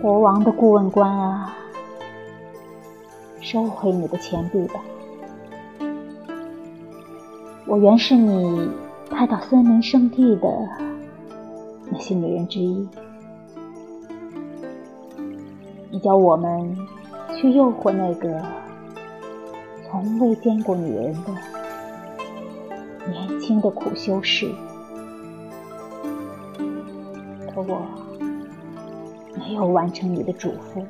国王的顾问官啊，收回你的钱币吧。我原是你派到森林圣地的那些女人之一。你叫我们去诱惑那个从未见过女人的年轻的苦修士，可我没有完成你的嘱咐。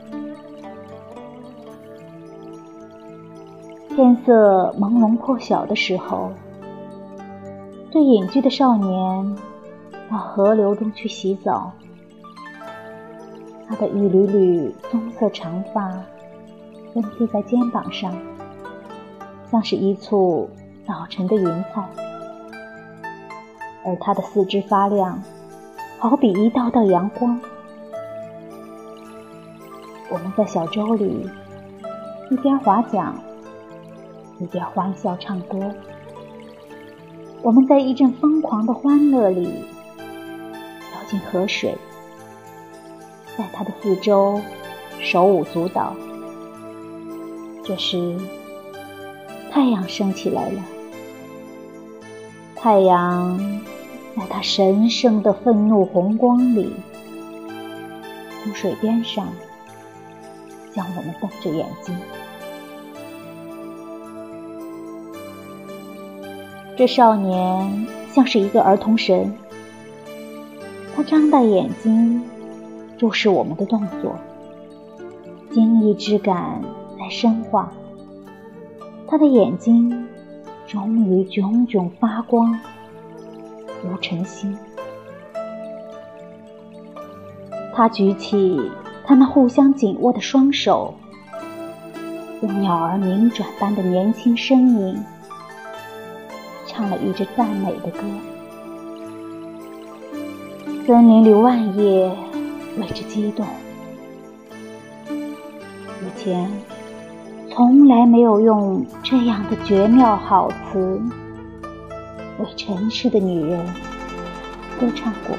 天色朦胧破晓的时候。这隐居的少年到河流中去洗澡，他的一缕缕棕色长发分披在肩膀上，像是一簇早晨的云彩，而他的四肢发亮，好比一道道阳光。我们在小舟里一边划桨，一边欢笑唱歌。我们在一阵疯狂的欢乐里跳进河水，在它的四周手舞足蹈。这时，太阳升起来了。太阳在它神圣的愤怒红光里，从水边上向我们瞪着眼睛。这少年像是一个儿童神，他张大眼睛注视我们的动作，惊异之感在深化。他的眼睛终于炯炯发光，如晨星。他举起他那互相紧握的双手，用鸟儿鸣转般的年轻声音。唱了一支赞美的歌，森林里万叶为之激动。以前从来没有用这样的绝妙好词为尘世的女人歌唱过。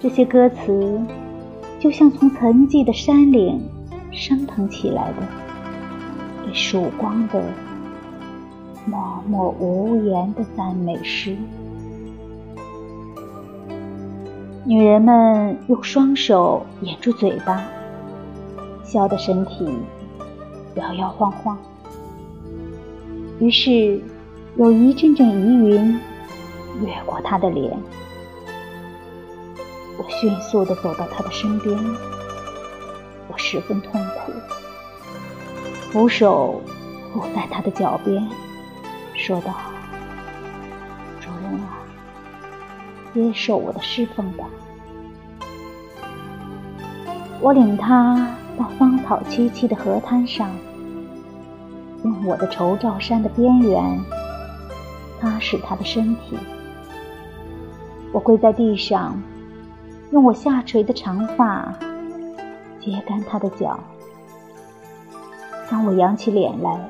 这些歌词就像从沉寂的山岭升腾起来的，被曙光的。默默无言的赞美诗。女人们用双手掩住嘴巴，笑得身体摇摇晃晃。于是，有一阵阵疑云越过她的脸。我迅速地走到他的身边，我十分痛苦，扶手扶在他的脚边。说道：“主人啊，接受我的侍奉吧。我领他到芳草萋萋的河滩上，用我的绸罩衫的边缘擦拭他的身体。我跪在地上，用我下垂的长发揭干他的脚。当我扬起脸来。”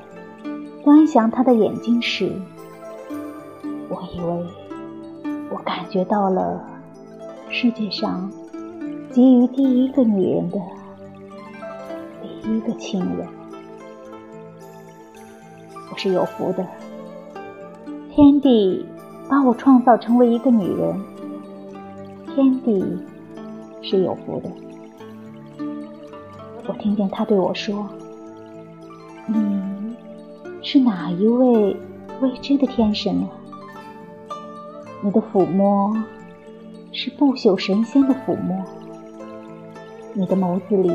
端详他的眼睛时，我以为我感觉到了世界上给予第一个女人的第一个亲吻。我是有福的，天地把我创造成为一个女人，天地是有福的。我听见他对我说：“嗯。”是哪一位未知的天神呢？你的抚摸是不朽神仙的抚摸，你的眸子里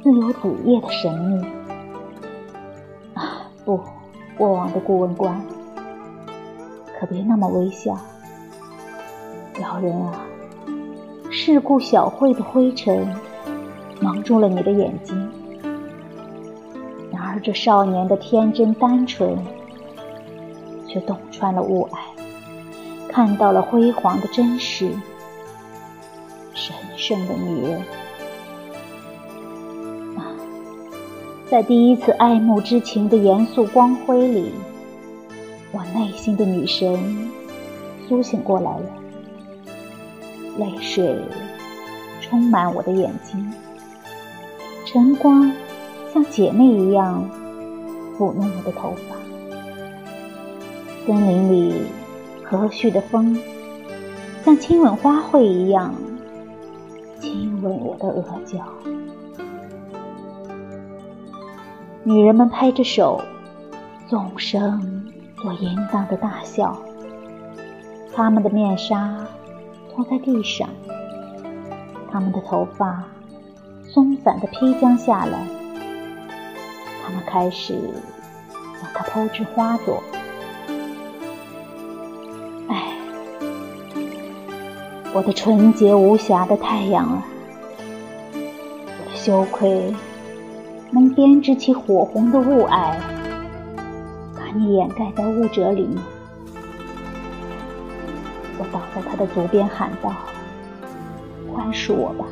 自有子夜的神秘。啊，不，过往的顾问官，可别那么微笑。老人啊，世故小会的灰尘蒙住了你的眼睛。然而这少年的天真单纯，却洞穿了雾霭，看到了辉煌的真实。神圣的女人啊，在第一次爱慕之情的严肃光辉里，我内心的女神苏醒过来了，泪水充满我的眼睛。晨光像姐妹一样抚弄我的头发。森林里和煦的风像亲吻花卉一样亲吻我的额角。女人们拍着手，纵声做淫荡的大笑。她们的面纱拖在地上，他们的头发松散的披将下来。他们开始将它抛枝花朵。唉，我的纯洁无瑕的太阳啊，我的羞愧。能编织起火红的雾霭，把你掩盖在雾褶里吗？我倒在他的足边喊道：“宽恕我吧！”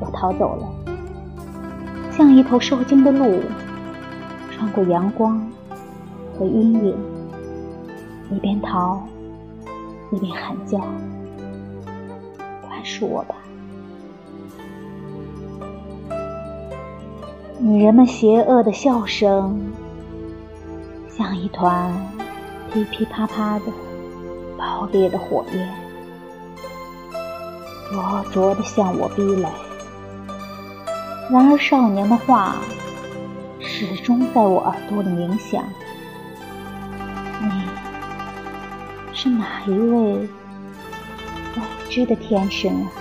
我逃走了，像一头受惊的鹿，穿过阳光和阴影，一边逃一边喊叫：“宽恕我吧！”女人们邪恶的笑声，像一团噼噼啪啪的爆裂的火焰，灼灼的向我逼来。然而，少年的话始终在我耳朵里鸣响：“你是哪一位未知的天神啊？”